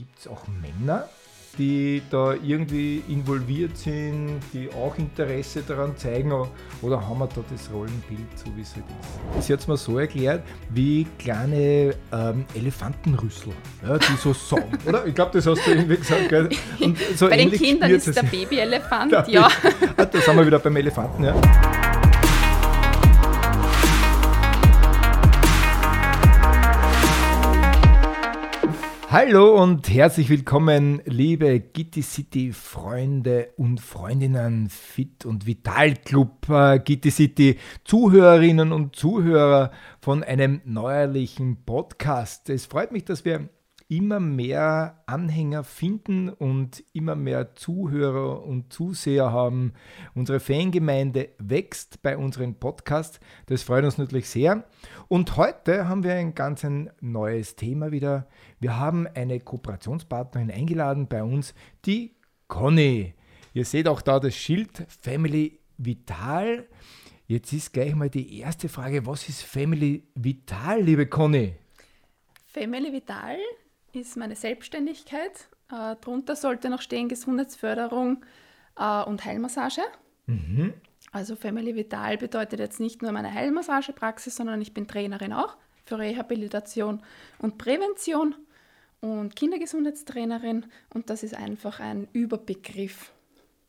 Gibt es auch Männer, die da irgendwie involviert sind, die auch Interesse daran zeigen, oder haben wir da das Rollenbild so, wie es halt ist? Sie hat es mir so erklärt, wie kleine ähm, Elefantenrüssel, ja, die so sagen, oder? Ich glaube, das hast du irgendwie gesagt. Gell? So Bei den Kindern ist der Babyelefant, ja. Ah, da sind wir wieder beim Elefanten, ja. Hallo und herzlich willkommen, liebe Gitti City Freunde und Freundinnen, Fit und Vital Club äh, Gitti City Zuhörerinnen und Zuhörer von einem neuerlichen Podcast. Es freut mich, dass wir immer mehr Anhänger finden und immer mehr Zuhörer und Zuseher haben. Unsere Fangemeinde wächst bei unserem Podcast. Das freut uns natürlich sehr. Und heute haben wir ein ganz ein neues Thema wieder. Wir haben eine Kooperationspartnerin eingeladen bei uns, die Conny. Ihr seht auch da das Schild Family Vital. Jetzt ist gleich mal die erste Frage, was ist Family Vital, liebe Conny? Family Vital ist meine Selbstständigkeit. Äh, darunter sollte noch stehen Gesundheitsförderung äh, und Heilmassage. Mhm. Also Family Vital bedeutet jetzt nicht nur meine Heilmassagepraxis, sondern ich bin Trainerin auch für Rehabilitation und Prävention und Kindergesundheitstrainerin und das ist einfach ein Überbegriff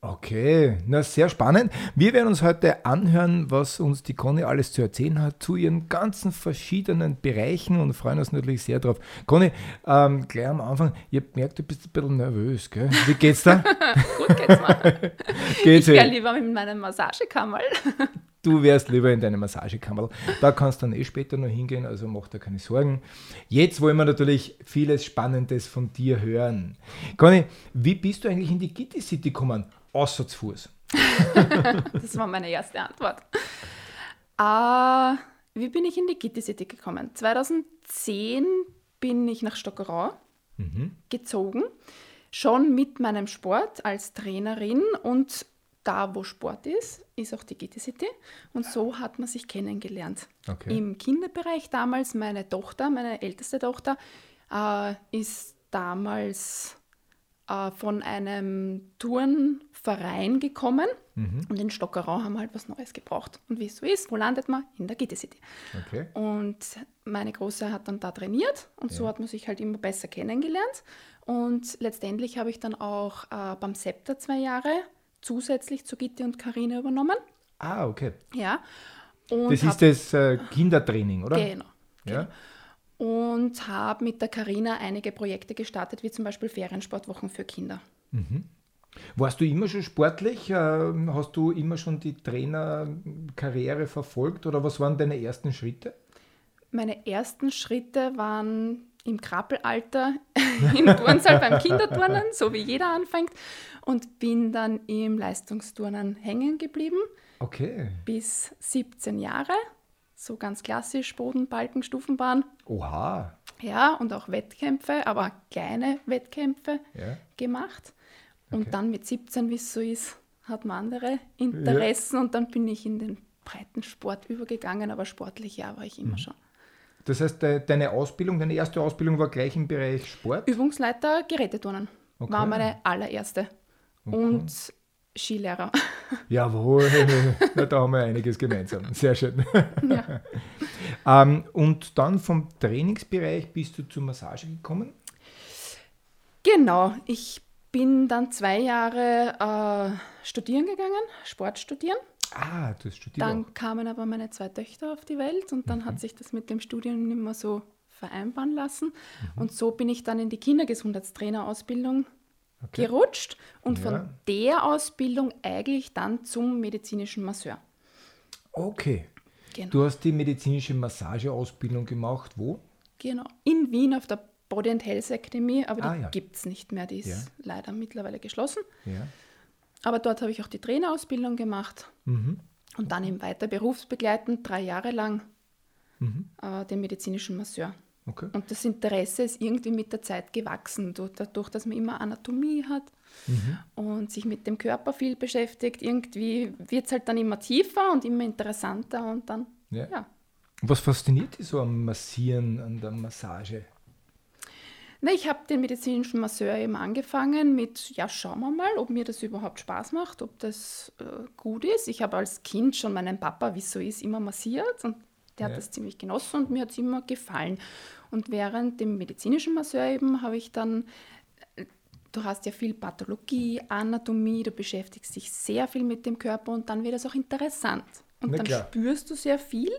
Okay, na sehr spannend. Wir werden uns heute anhören, was uns die Conny alles zu erzählen hat zu ihren ganzen verschiedenen Bereichen und freuen uns natürlich sehr drauf. Conny, ähm, gleich am Anfang, ihr gemerkt, du bist ein bisschen nervös, gell? Wie geht's da? Gut geht's mir. geht's ich wäre lieber mit meinem Massagekammer. Du wärst lieber in deiner Massagekammer. Da kannst du dann eh später noch hingehen, also mach dir keine Sorgen. Jetzt wollen wir natürlich vieles Spannendes von dir hören. Conny, wie bist du eigentlich in die Gitti City gekommen? Außer zu Fuß? das war meine erste Antwort. Uh, wie bin ich in die Gitti City gekommen? 2010 bin ich nach Stockerau mhm. gezogen, schon mit meinem Sport als Trainerin und da, wo Sport ist, ist auch die Gitti City. Und so hat man sich kennengelernt. Okay. Im Kinderbereich damals, meine Tochter, meine älteste Tochter, äh, ist damals äh, von einem Turnverein gekommen mhm. und in Stockerau haben wir halt was Neues gebraucht. Und wie es so ist, wo landet man? In der Gitte City. Okay. Und meine Große hat dann da trainiert und ja. so hat man sich halt immer besser kennengelernt. Und letztendlich habe ich dann auch äh, beim Septa zwei Jahre zusätzlich zu Gitte und Karine übernommen. Ah, okay. Ja. Und das ist das äh, Kindertraining, oder? Genau. genau. Ja und habe mit der Karina einige Projekte gestartet, wie zum Beispiel Feriensportwochen für Kinder. Mhm. Warst du immer schon sportlich? Ähm, hast du immer schon die Trainerkarriere verfolgt oder was waren deine ersten Schritte? Meine ersten Schritte waren im Krabbelalter im Turnsaal beim Kinderturnen, so wie jeder anfängt, und bin dann im Leistungsturnen hängen geblieben. Okay. Bis 17 Jahre so ganz klassisch Boden, Balken, Stufenbahn. Oha. Ja, und auch Wettkämpfe, aber kleine Wettkämpfe ja. gemacht. Und dann mit 17, wie es so ist, hat man andere Interessen ja. und dann bin ich in den breiten Sport übergegangen, aber sportlich ja war ich immer mhm. schon. Das heißt, deine Ausbildung, deine erste Ausbildung war gleich im Bereich Sport? Übungsleiter Geräteturnen okay. war meine allererste. Okay. Und Skilehrer. Jawohl, Na, da haben wir einiges gemeinsam. Sehr schön. Ja. ähm, und dann vom Trainingsbereich bist du zur Massage gekommen? Genau, ich bin dann zwei Jahre äh, studieren gegangen, Sport studieren. Ah, du hast studiert. Dann auch. kamen aber meine zwei Töchter auf die Welt und dann mhm. hat sich das mit dem Studium nicht mehr so vereinbaren lassen. Mhm. Und so bin ich dann in die Kindergesundheitstrainerausbildung okay. gerutscht und ja. von der Ausbildung eigentlich dann zum medizinischen Masseur. Okay. Genau. Du hast die medizinische Massageausbildung gemacht, wo? Genau, in Wien auf der Body and Health Academy, aber ah, die ja. gibt es nicht mehr, die ist ja. leider mittlerweile geschlossen. Ja. Aber dort habe ich auch die Trainerausbildung gemacht mhm. und dann im weiter berufsbegleitend drei Jahre lang mhm. äh, den medizinischen Masseur. Okay. Und das Interesse ist irgendwie mit der Zeit gewachsen, dadurch, dass man immer Anatomie hat mhm. und sich mit dem Körper viel beschäftigt. Irgendwie wird es halt dann immer tiefer und immer interessanter und dann, ja. ja. Was fasziniert dich so am Massieren, an der Massage? Na, ich habe den medizinischen Masseur eben angefangen mit, ja, schauen wir mal, ob mir das überhaupt Spaß macht, ob das äh, gut ist. Ich habe als Kind schon meinen Papa, wie es so ist, immer massiert und der ja. hat das ziemlich genossen und mir hat es immer gefallen. Und während dem medizinischen Masseur eben habe ich dann, äh, du hast ja viel Pathologie, Anatomie, du beschäftigst dich sehr viel mit dem Körper und dann wird es auch interessant. Und Na dann klar. spürst du sehr viel.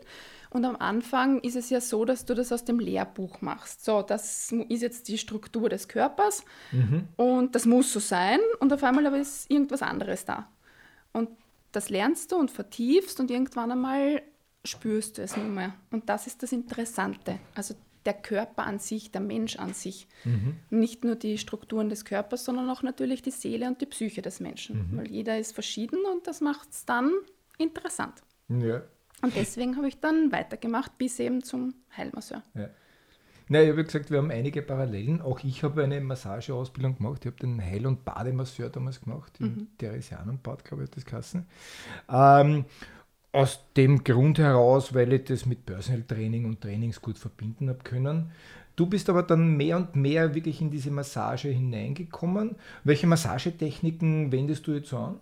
Und am Anfang ist es ja so, dass du das aus dem Lehrbuch machst. So, das ist jetzt die Struktur des Körpers mhm. und das muss so sein. Und auf einmal aber ist irgendwas anderes da. Und das lernst du und vertiefst und irgendwann einmal spürst du es nicht mehr. Und das ist das Interessante. Also der Körper an sich, der Mensch an sich. Mhm. Nicht nur die Strukturen des Körpers, sondern auch natürlich die Seele und die Psyche des Menschen. Mhm. Weil jeder ist verschieden und das macht es dann interessant. Ja. Und deswegen habe ich dann weitergemacht bis eben zum Heilmasseur. Ja. Na, ich habe gesagt, wir haben einige Parallelen. Auch ich habe eine Massageausbildung gemacht. Ich habe den Heil- und Bademasseur damals gemacht, im mhm. Theresianenbad, glaube ich, das Kassen. Ähm, aus dem Grund heraus, weil ich das mit Personal Training und Trainings gut verbinden habe können. Du bist aber dann mehr und mehr wirklich in diese Massage hineingekommen. Welche Massagetechniken wendest du jetzt an?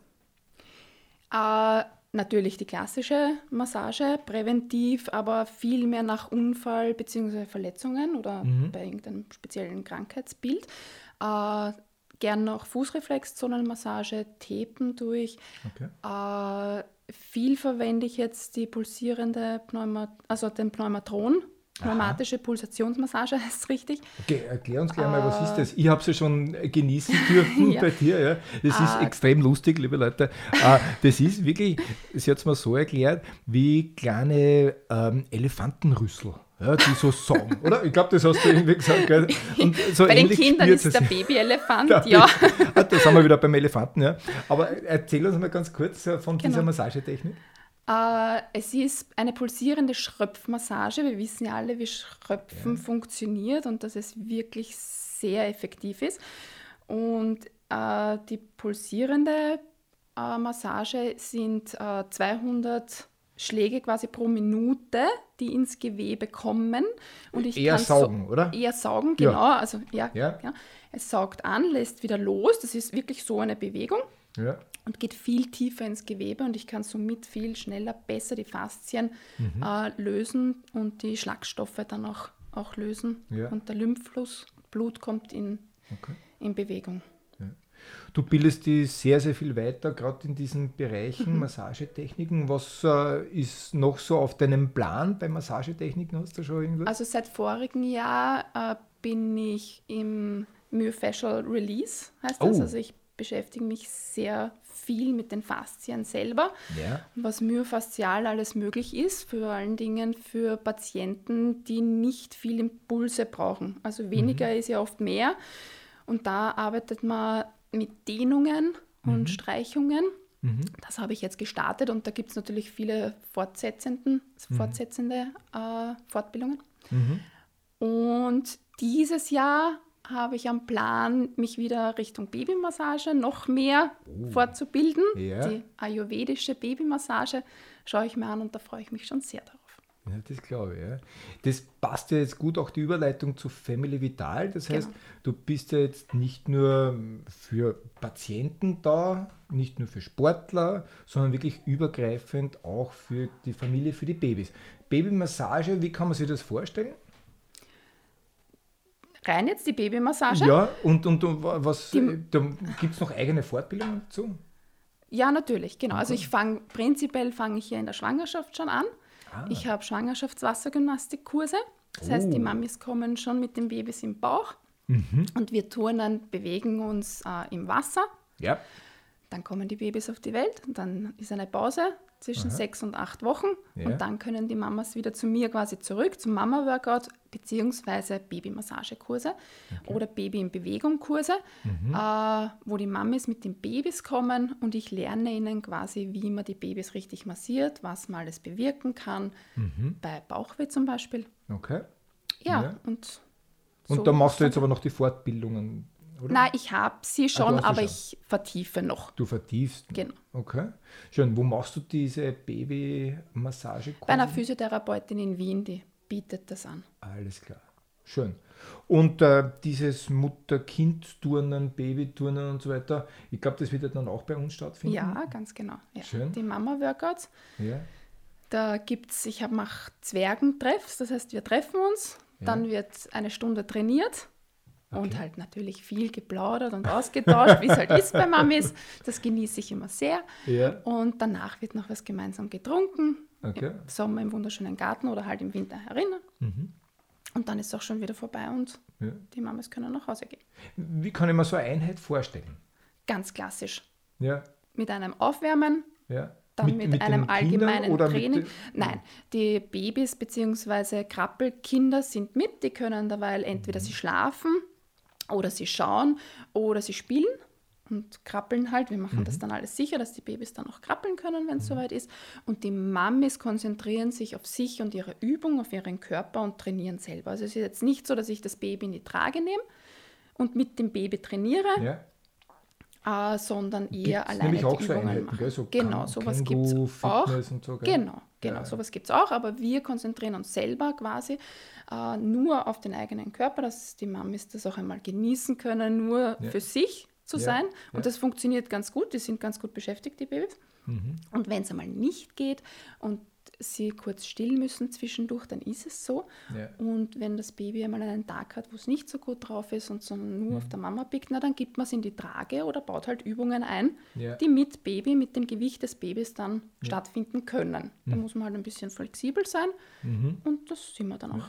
Äh, Natürlich die klassische Massage, präventiv, aber viel mehr nach Unfall bzw. Verletzungen oder mhm. bei irgendeinem speziellen Krankheitsbild. Äh, gern noch Fußreflexzonenmassage, Tepen durch. Okay. Äh, viel verwende ich jetzt die pulsierende Pneuma, also den Pneumatron Pneumatische Pulsationsmassage heißt es richtig. Okay, erklär uns gleich mal, was ist das? Ich habe es ja schon genießen dürfen ja. bei dir. Ja. Das ist ah. extrem lustig, liebe Leute. Das ist wirklich, sie hat es mir so erklärt, wie kleine ähm, Elefantenrüssel. Ja, die so sagen, oder? Ich glaube, das hast du irgendwie gesagt. Gell? So Bei den Kindern ist der Babyelefant, ja. Ah, da sind wir wieder beim Elefanten, ja. Aber erzähl uns mal ganz kurz äh, von genau. dieser Massagetechnik. Äh, es ist eine pulsierende Schröpfmassage. Wir wissen ja alle, wie Schröpfen ja. funktioniert und dass es wirklich sehr effektiv ist. Und äh, die pulsierende äh, Massage sind 200 äh, Schläge quasi pro Minute, die ins Gewebe kommen. Und ich eher saugen, so, oder? Eher saugen, genau. Ja. Also ja, ja. ja, es saugt an, lässt wieder los. Das ist wirklich so eine Bewegung. Ja und geht viel tiefer ins Gewebe und ich kann somit viel schneller, besser die Faszien mhm. äh, lösen und die Schlagstoffe dann auch, auch lösen. Ja. Und der Lymphfluss, Blut kommt in, okay. in Bewegung. Du bildest die sehr, sehr viel weiter, gerade in diesen Bereichen mhm. Massagetechniken. Was äh, ist noch so auf deinem Plan bei Massagetechniken? Hast du schon irgendwas? Also seit vorigem Jahr äh, bin ich im Myofascial Release, heißt das. Oh. Also ich beschäftige mich sehr viel mit den Faszien selber, ja. was myofaszial alles möglich ist, vor allen Dingen für Patienten, die nicht viel Impulse brauchen. Also weniger mhm. ist ja oft mehr. Und da arbeitet man mit Dehnungen und mhm. Streichungen. Mhm. Das habe ich jetzt gestartet und da gibt es natürlich viele fortsetzenden, mhm. fortsetzende äh, Fortbildungen. Mhm. Und dieses Jahr habe ich am Plan, mich wieder Richtung Babymassage noch mehr oh. fortzubilden. Ja. Die ayurvedische Babymassage schaue ich mir an und da freue ich mich schon sehr darauf. Ja, das glaube ich. Ja. Das passt ja jetzt gut auch die Überleitung zu Family Vital. Das heißt, genau. du bist ja jetzt nicht nur für Patienten da, nicht nur für Sportler, sondern wirklich übergreifend auch für die Familie, für die Babys. Babymassage, wie kann man sich das vorstellen? Rein jetzt die Babymassage. Ja, und, und, und was gibt es noch eigene Fortbildungen dazu? Ja, natürlich, genau. Also ich fange, prinzipiell fange ich ja in der Schwangerschaft schon an. Ah. Ich habe Schwangerschaftswassergymnastikkurse. Das oh. heißt, die oh. Mamis kommen schon mit den Babys im Bauch mhm. und wir turnen, bewegen uns äh, im Wasser. Ja. Dann kommen die Babys auf die Welt, dann ist eine Pause, zwischen Aha. sechs und acht Wochen. Ja. Und dann können die Mamas wieder zu mir quasi zurück zum Mama-Workout beziehungsweise Babymassagekurse okay. oder Baby in Bewegung Kurse, mhm. äh, wo die Mamis mit den Babys kommen und ich lerne ihnen quasi, wie man die Babys richtig massiert, was man alles bewirken kann, mhm. bei Bauchweh zum Beispiel. Okay. Ja, ja. und und so da machst du jetzt aber noch die Fortbildungen oder? Nein, ich habe sie schon, ah, aber schon. ich vertiefe noch. Du vertiefst? Genau. Okay. Schön. Wo machst du diese Babymassage? Bei einer Physiotherapeutin in Wien, die bietet das an. Alles klar. schön. Und äh, dieses Mutter-Kind-Turnen, Baby-Turnen und so weiter, ich glaube, das wird dann auch bei uns stattfinden. Ja, ganz genau. Ja. Schön. Die Mama-Workouts. Ja. Da gibt es, ich mache Zwergentreffs, das heißt, wir treffen uns, Ja. dann wird eine Stunde trainiert und Okay. halt natürlich viel geplaudert und ausgetauscht, wie es halt ist bei Mamis. Das genieße ich immer sehr. Ja. Und danach wird noch was gemeinsam getrunken. Okay. Im Sommer im wunderschönen Garten oder halt im Winter herinnen. Mhm. Und dann ist es auch schon wieder vorbei und Ja. die Mamis können nach Hause gehen. Wie kann ich mir so eine Einheit vorstellen? Ganz klassisch. Ja. Mit einem Aufwärmen, ja. dann mit, den einem Kindern allgemeinen mit Training. Nein, die Babys bzw. Krabbelkinder sind mit, die können derweil entweder Mhm. sie schlafen oder sie schauen oder sie spielen und krabbeln halt. Wir machen Mhm. das dann alles sicher, dass die Babys dann auch krabbeln können, wenn es soweit ist. Und die Mamis konzentrieren sich auf sich und ihre Übung, auf ihren Körper und trainieren selber. Also es ist jetzt nicht so, dass ich das Baby in die Trage nehme und mit dem Baby trainiere, Ja. Äh, sondern eher Gibt's alleine nämlich auch Übungen Einheiten, machen. gell? So genau, sowas gibt es auch. So? Genau, genau, Ja. sowas gibt es auch, aber wir konzentrieren uns selber quasi äh, nur auf den eigenen Körper, dass die Mamis das auch einmal genießen können, nur Ja. für sich zu Ja, sein. Und das funktioniert ganz gut, die sind ganz gut beschäftigt, die Babys. Mhm. Und wenn es einmal nicht geht und sie kurz still müssen zwischendurch, dann ist es so. Ja. Und wenn das Baby einmal einen Tag hat, wo es nicht so gut drauf ist und sondern nur Mhm. auf der Mama pickt, na, dann gibt man es in die Trage oder baut halt Übungen ein, Ja. die mit Baby, mit dem Gewicht des Babys dann stattfinden können. Da muss man halt ein bisschen flexibel sein Mhm. und das sind wir dann auch.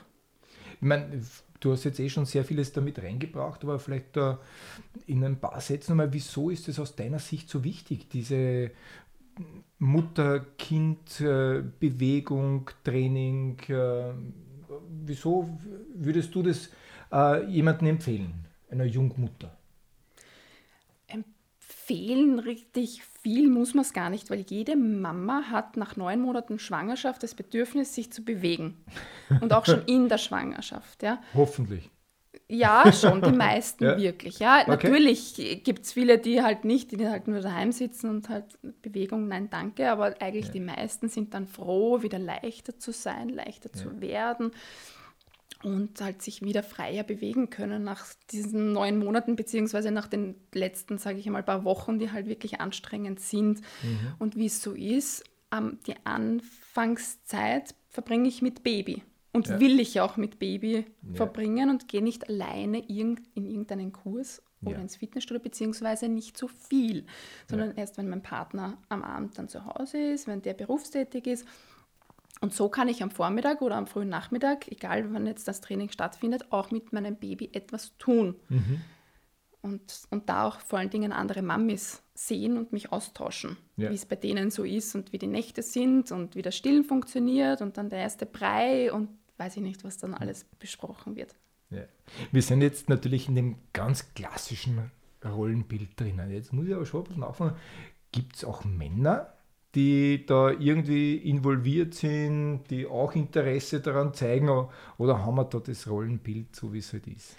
Ich meine, du hast jetzt eh schon sehr vieles damit reingebracht, aber vielleicht äh, in ein paar Sätzen nochmal, wieso ist es aus deiner Sicht so wichtig, diese Mutter-Kind-Bewegung, Training? Äh, wieso würdest du das äh, jemandem empfehlen, einer Jungmutter? Empfehlen richtig viel muss man es gar nicht, weil jede Mama hat nach neun Monaten Schwangerschaft das Bedürfnis, sich zu bewegen. Und auch schon in der Schwangerschaft. Ja. Hoffentlich. Ja, schon, die meisten Ja. wirklich. Ja, Okay. natürlich gibt es viele, die halt nicht, die halt nur daheim sitzen und halt Bewegung, nein, danke, aber eigentlich Ja. die meisten sind dann froh, wieder leichter zu sein, leichter Ja. zu werden und halt sich wieder freier bewegen können nach diesen neun Monaten, beziehungsweise nach den letzten, sage ich mal, paar Wochen, die halt wirklich anstrengend sind. Mhm. Und wie es so ist, die Anfangszeit verbringe ich mit Baby. Und Ja. will ich auch mit Baby Ja. verbringen und gehe nicht alleine in irgendeinen Kurs oder Ja. ins Fitnessstudio, beziehungsweise nicht so viel, sondern erst, wenn mein Partner am Abend dann zu Hause ist, wenn der berufstätig ist. Und so kann ich am Vormittag oder am frühen Nachmittag, egal wann jetzt das Training stattfindet, auch mit meinem Baby etwas tun. Mhm. Und, und da auch vor allen Dingen andere Mamis sehen und mich austauschen, Ja. wie es bei denen so ist und wie die Nächte sind und wie das Stillen funktioniert und dann der erste Brei und weiß ich nicht, was dann alles besprochen wird. Ja. Wir sind jetzt natürlich in dem ganz klassischen Rollenbild drinnen. Jetzt muss ich aber schon ein bisschen nachfragen. Gibt es auch Männer, die da irgendwie involviert sind, die auch Interesse daran zeigen? Oder haben wir da das Rollenbild, so wie es halt ist?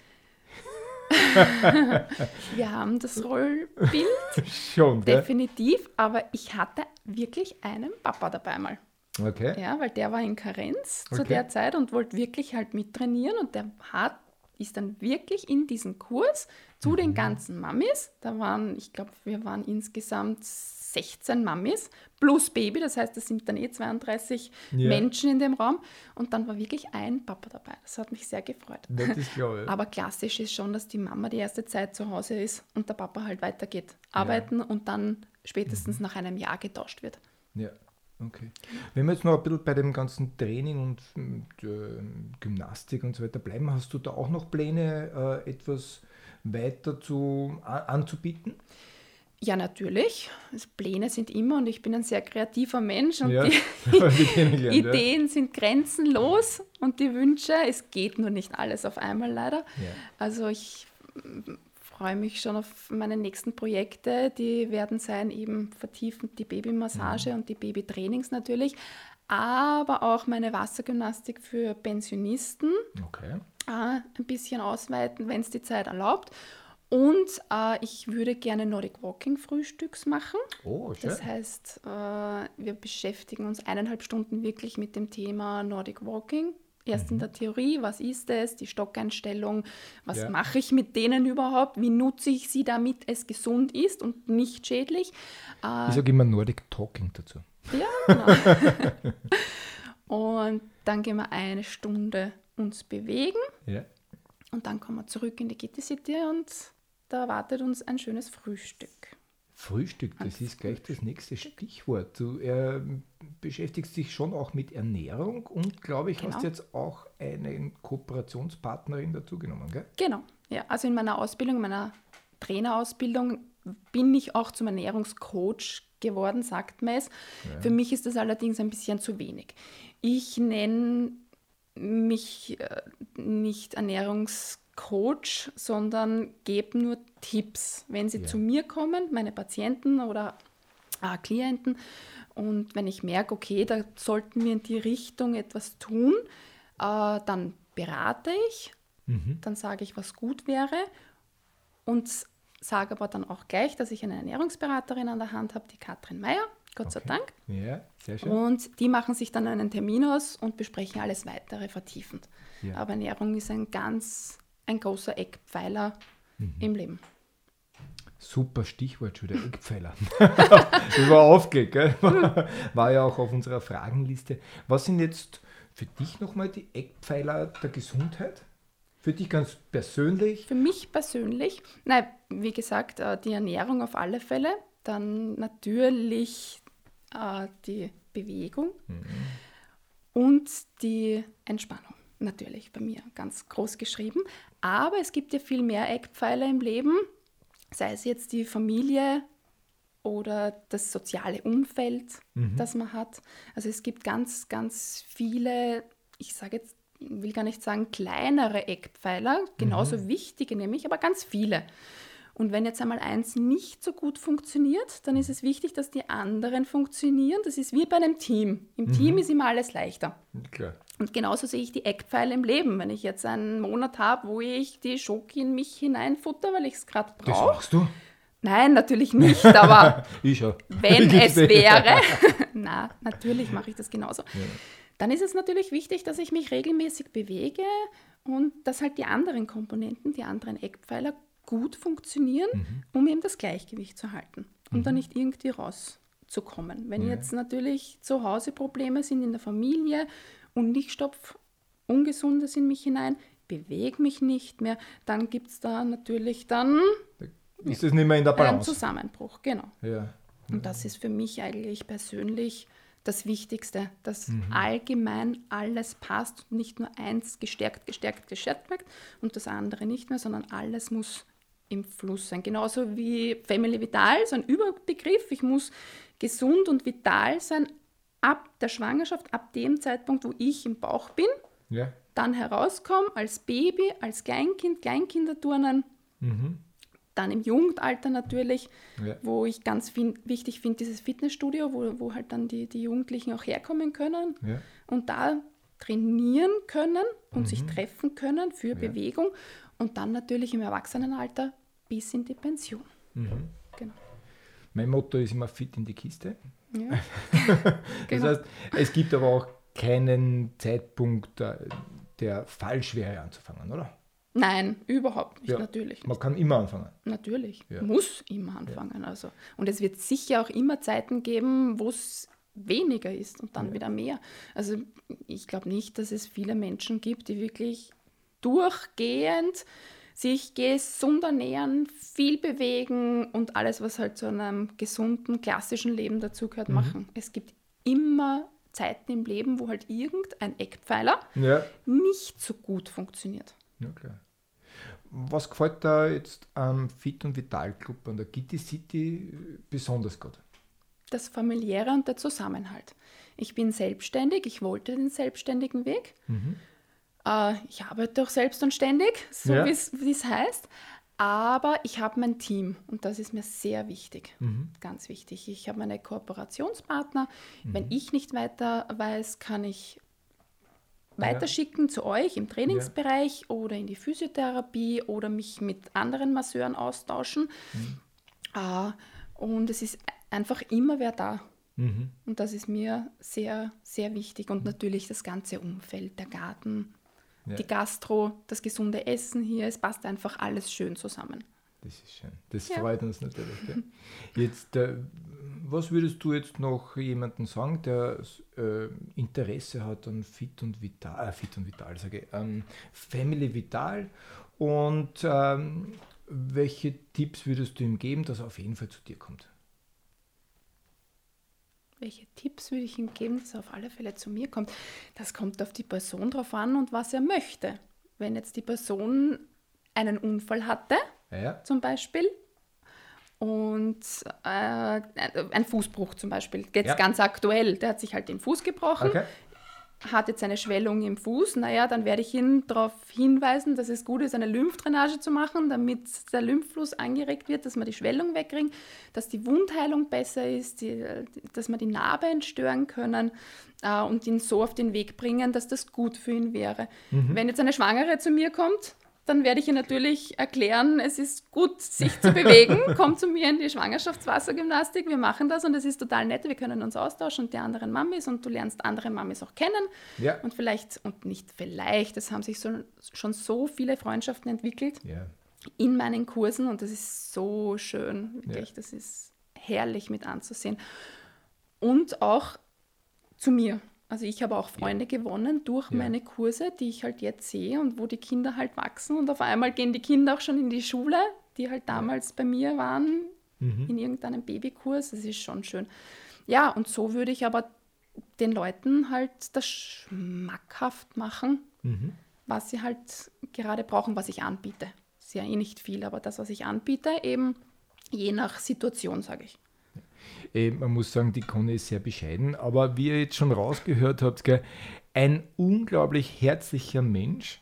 Wir haben das Rollbild Schon, definitiv, aber ich hatte wirklich einen Papa dabei mal. Okay. Ja, weil der war in Karenz zu Okay. der Zeit und wollte wirklich halt mittrainieren und der hat, ist dann wirklich in diesen Kurs zu Mhm. den ganzen Mamis. Da waren, ich glaube, wir waren insgesamt 16 Mamis plus Baby, das heißt, es sind dann eh 32 Ja. Menschen in dem Raum und dann war wirklich ein Papa dabei. Das hat mich sehr gefreut. Ja. Aber klassisch ist schon, dass die Mama die erste Zeit zu Hause ist und der Papa halt weitergeht, arbeiten und dann spätestens Mhm. nach einem Jahr getauscht wird. Ja, okay. Wenn wir jetzt noch ein bisschen bei dem ganzen Training und äh, Gymnastik und so weiter bleiben, hast du da auch noch Pläne, äh, etwas weiter zu, anzubieten? Ja, natürlich. Also Pläne sind immer und ich bin ein sehr kreativer Mensch und Ja, die wir kennengelernt, ja. Ideen sind grenzenlos und die Wünsche, es geht nur nicht alles auf einmal leider. Ja. Also ich freue mich schon auf meine nächsten Projekte. Die werden sein eben vertiefend die Babymassage Mhm. und die Babytrainings natürlich, aber auch meine Wassergymnastik für Pensionisten Okay. äh, ein bisschen ausweiten, wenn es die Zeit erlaubt. Und äh, ich würde gerne Nordic Walking Frühstücks machen. Oh, schön. Das heißt, äh, wir beschäftigen uns eineinhalb Stunden wirklich mit dem Thema Nordic Walking. Erst mhm. in der Theorie, was ist es, die Stockeinstellung, was ja. mache ich mit denen überhaupt, wie nutze ich sie, damit es gesund ist und nicht schädlich. Äh, ich sage immer Nordic Talking dazu. Ja, genau. und dann gehen wir eine Stunde uns bewegen. Ja. Und dann kommen wir zurück in die Kitty City und da erwartet uns ein schönes Frühstück. Frühstück, das ist gleich das nächste Stichwort. Du äh, beschäftigst dich schon auch mit Ernährung und glaube ich, genau. hast jetzt auch eine Kooperationspartnerin dazu genommen, gell? Genau, ja. Also in meiner Ausbildung, meiner Trainerausbildung bin ich auch zum Ernährungscoach geworden, sagt man es. Ja. Für mich ist das allerdings ein bisschen zu wenig. Ich nenne mich äh, nicht Ernährungscoach Coach, sondern gebe nur Tipps. Wenn sie ja. zu mir kommen, meine Patienten oder äh, Klienten, und wenn ich merke, okay, da sollten wir in die Richtung etwas tun, äh, dann berate ich, mhm. dann sage ich, was gut wäre und sage aber dann auch gleich, dass ich eine Ernährungsberaterin an der Hand habe, die Katrin Meyer, Gott okay. sei Dank. Ja, sehr schön. Und die machen sich dann einen Termin aus und besprechen alles weitere vertiefend. Ja. Aber Ernährung ist ein ganz ein großer Eckpfeiler mhm. im Leben. Super Stichwort schon wieder, Eckpfeiler. das war aufgelegt, gell? War ja auch auf unserer Fragenliste. Was sind jetzt für dich nochmal die Eckpfeiler der Gesundheit? Für dich ganz persönlich? Für mich persönlich, nein, wie gesagt, äh, die Ernährung auf alle Fälle. Dann natürlich äh, die Bewegung mhm. und die Entspannung natürlich bei mir ganz groß geschrieben. Aber es gibt ja viel mehr Eckpfeiler im Leben, sei es jetzt die Familie oder das soziale Umfeld, mhm. das man hat. Also es gibt ganz, ganz viele, ich sage jetzt, will gar nicht sagen kleinere Eckpfeiler, genauso mhm. wichtige nämlich, aber ganz viele. Und wenn jetzt einmal eins nicht so gut funktioniert, dann ist es wichtig, dass die anderen funktionieren. Das ist wie bei einem Team. Im mhm. Team ist immer alles leichter. Klar. Und genauso sehe ich die Eckpfeile im Leben. Wenn ich jetzt einen Monat habe, wo ich die Schoki in mich hineinfutter, weil ich es gerade brauche. Das machst du? Nein, natürlich nicht, aber wenn es wäre, na, natürlich mache ich das genauso. Ja. Dann ist es natürlich wichtig, dass ich mich regelmäßig bewege und dass halt die anderen Komponenten, die anderen Eckpfeiler gut funktionieren, mhm. um eben das Gleichgewicht zu halten und mhm. da nicht irgendwie rauszukommen. Wenn ja. jetzt natürlich zu Hause Probleme sind in der Familie und ich stopfe Ungesundes in mich hinein, bewege mich nicht mehr, dann gibt es da natürlich dann ist es nicht mehr in der Balance. einen Zusammenbruch, genau. Ja. Und das ist für mich eigentlich persönlich das Wichtigste, dass mhm. allgemein alles passt und nicht nur eins gestärkt, gestärkt, gestärkt wird und das andere nicht mehr, sondern alles muss im Fluss sein. Genauso wie Family Vital, so ein Überbegriff. Ich muss gesund und vital sein ab der Schwangerschaft, ab dem Zeitpunkt, wo ich im Bauch bin. Ja. Dann herauskomme als Baby, als Kleinkind, Kleinkinderturnen. Mhm. Dann im Jugendalter natürlich, ja. wo ich ganz fin wichtig finde, dieses Fitnessstudio, wo, wo halt dann die, die Jugendlichen auch herkommen können ja. und da trainieren können und mhm. sich treffen können für Bewegung und dann natürlich im Erwachsenenalter bis in die Pension. Mhm. Genau. Mein Motto ist immer fit in die Kiste. Ja. das genau. heißt, es gibt aber auch keinen Zeitpunkt, äh, der falsch wäre anzufangen, oder? Nein, überhaupt nicht, ja, natürlich. Man kann immer anfangen. Natürlich, ja. muss immer anfangen. Ja. Also. Und es wird sicher auch immer Zeiten geben, wo es weniger ist und dann wieder mehr. Also ich glaube nicht, dass es viele Menschen gibt, die wirklich durchgehend sich gesund ernähren, viel bewegen und alles, was halt zu einem gesunden, klassischen Leben dazugehört, mhm. machen. Es gibt immer Zeiten im Leben, wo halt irgendein Eckpfeiler ja. nicht so gut funktioniert. Ja, klar. Was gefällt da jetzt am Fit- und Vital Club an der Gitti City besonders gut? Das familiäre und der Zusammenhalt. Ich bin selbstständig, ich wollte den selbstständigen Weg. Mhm. Äh, ich arbeite auch selbst und ständig, so ja. wie es heißt. Aber ich habe mein Team und das ist mir sehr wichtig, mhm. ganz wichtig. Ich habe meine Kooperationspartner. Mhm. Wenn ich nicht weiter weiß, kann ich weiterschicken ja. zu euch im Trainingsbereich ja. oder in die Physiotherapie oder mich mit anderen Masseuren austauschen. Mhm. Uh, und es ist einfach immer wer da. Mhm. Und das ist mir sehr, sehr wichtig. Und natürlich das ganze Umfeld, der Garten, ja. die Gastro, das gesunde Essen hier, es passt einfach alles schön zusammen. Das ist schön. Das ja. freut uns natürlich. Ja. Jetzt, äh, was würdest du jetzt noch jemandem sagen, der äh, Interesse hat an Fit und Vital, äh, Fit und Vital, sage ich, ähm, Family Vital und ähm, welche Tipps würdest du ihm geben, dass er auf jeden Fall zu dir kommt? Welche Tipps würde ich ihm geben, dass er auf alle Fälle zu mir kommt? Das kommt auf die Person drauf an und was er möchte. Wenn jetzt die Person einen Unfall hatte, ja. zum Beispiel, und äh, ein Fußbruch zum Beispiel, jetzt ja. ganz aktuell, der hat sich halt den Fuß gebrochen, okay hat jetzt eine Schwellung im Fuß, naja, dann werde ich ihn darauf hinweisen, dass es gut ist, eine Lymphdrainage zu machen, damit der Lymphfluss angeregt wird, dass man die Schwellung wegkriegt, dass die Wundheilung besser ist, die, dass wir die Narbe entstören können äh, und ihn so auf den Weg bringen, dass das gut für ihn wäre. Mhm. Wenn jetzt eine Schwangere zu mir kommt, dann werde ich ihr natürlich erklären, es ist gut, sich zu bewegen. Komm zu mir in die Schwangerschaftswassergymnastik, wir machen das und es ist total nett, wir können uns austauschen und die anderen Mamis und du lernst andere Mamis auch kennen. Ja. Und vielleicht, und nicht vielleicht, es haben sich so, schon so viele Freundschaften entwickelt ja. in meinen Kursen und das ist so schön, wirklich, ja. das ist herrlich mit anzusehen. Und auch zu mir. Also ich habe auch Freunde ja. gewonnen durch ja. meine Kurse, die ich halt jetzt sehe und wo die Kinder halt wachsen und auf einmal gehen die Kinder auch schon in die Schule, die halt damals ja. bei mir waren, mhm. in irgendeinem Babykurs. Das ist schon schön. Ja, und so würde ich aber den Leuten halt das schmackhaft machen, mhm. was sie halt gerade brauchen, was ich anbiete. Ist ja eh nicht viel, aber das, was ich anbiete, eben je nach Situation, sage ich. Äh, man muss sagen, die Conny ist sehr bescheiden, aber wie ihr jetzt schon rausgehört habt, gell, ein unglaublich herzlicher Mensch.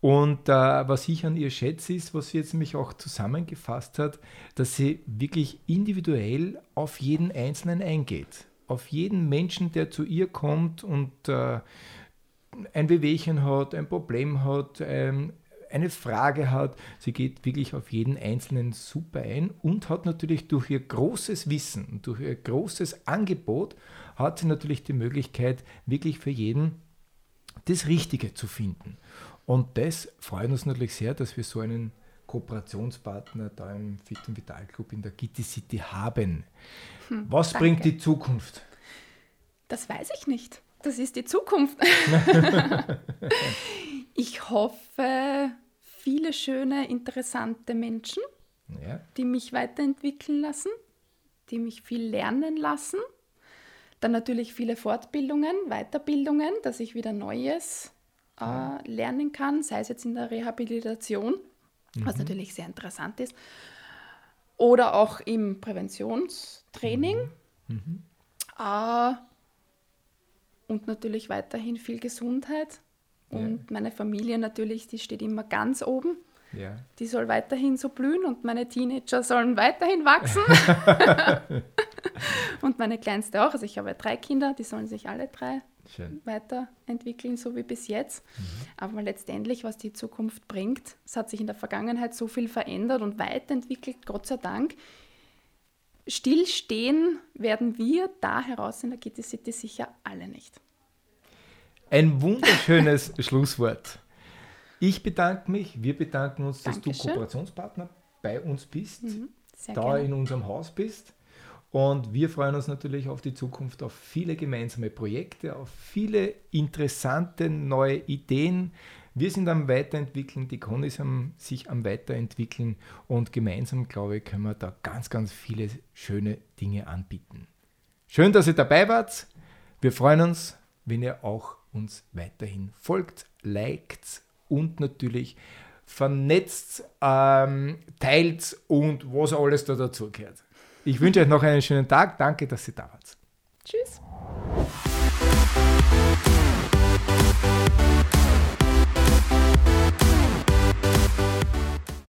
Und äh, was ich an ihr schätze, ist, was sie jetzt nämlich auch zusammengefasst hat, dass sie wirklich individuell auf jeden Einzelnen eingeht. Auf jeden Menschen, der zu ihr kommt und äh, ein Wehwehchen hat, ein Problem hat, ähm, eine Frage hat. Sie geht wirklich auf jeden Einzelnen super ein und hat natürlich durch ihr großes Wissen und durch ihr großes Angebot, hat sie natürlich die Möglichkeit, wirklich für jeden das Richtige zu finden. Und das freut uns natürlich sehr, dass wir so einen Kooperationspartner da im Fit und Vital Club in der Gitti City haben. Hm, Was danke. bringt die Zukunft? Das weiß ich nicht. Das ist die Zukunft. ich hoffe, viele schöne, interessante Menschen, ja. die mich weiterentwickeln lassen, die mich viel lernen lassen. Dann natürlich viele Fortbildungen, Weiterbildungen, dass ich wieder Neues äh, ja. lernen kann, sei es jetzt in der Rehabilitation, mhm. was natürlich sehr interessant ist, oder auch im Präventionstraining. Mhm. Mhm. Äh, und natürlich weiterhin viel Gesundheit und meine Familie natürlich, die steht immer ganz oben. Ja. Die soll weiterhin so blühen und meine Teenager sollen weiterhin wachsen. und meine Kleinste auch. Also ich habe drei Kinder, die sollen sich alle drei Schön. weiterentwickeln, so wie bis jetzt. Mhm. Aber letztendlich, was die Zukunft bringt, es hat sich in der Vergangenheit so viel verändert und weiterentwickelt, Gott sei Dank. Stillstehen werden wir da heraus in der Kitty City sicher alle nicht. Ein wunderschönes Schlusswort. Ich bedanke mich, wir bedanken uns, dass Dankeschön. du Kooperationspartner bei uns bist, mhm, da gerne. in unserem Haus bist. Und wir freuen uns natürlich auf die Zukunft, auf viele gemeinsame Projekte, auf viele interessante neue Ideen. Wir sind am Weiterentwickeln, die Conis haben sich am Weiterentwickeln und gemeinsam, glaube ich, können wir da ganz, ganz viele schöne Dinge anbieten. Schön, dass ihr dabei wart. Wir freuen uns, wenn ihr auch uns weiterhin folgt, liked und natürlich vernetzt, ähm, teilt und was alles da dazugehört. Ich wünsche euch noch einen schönen Tag. Danke, dass ihr da wart. Tschüss.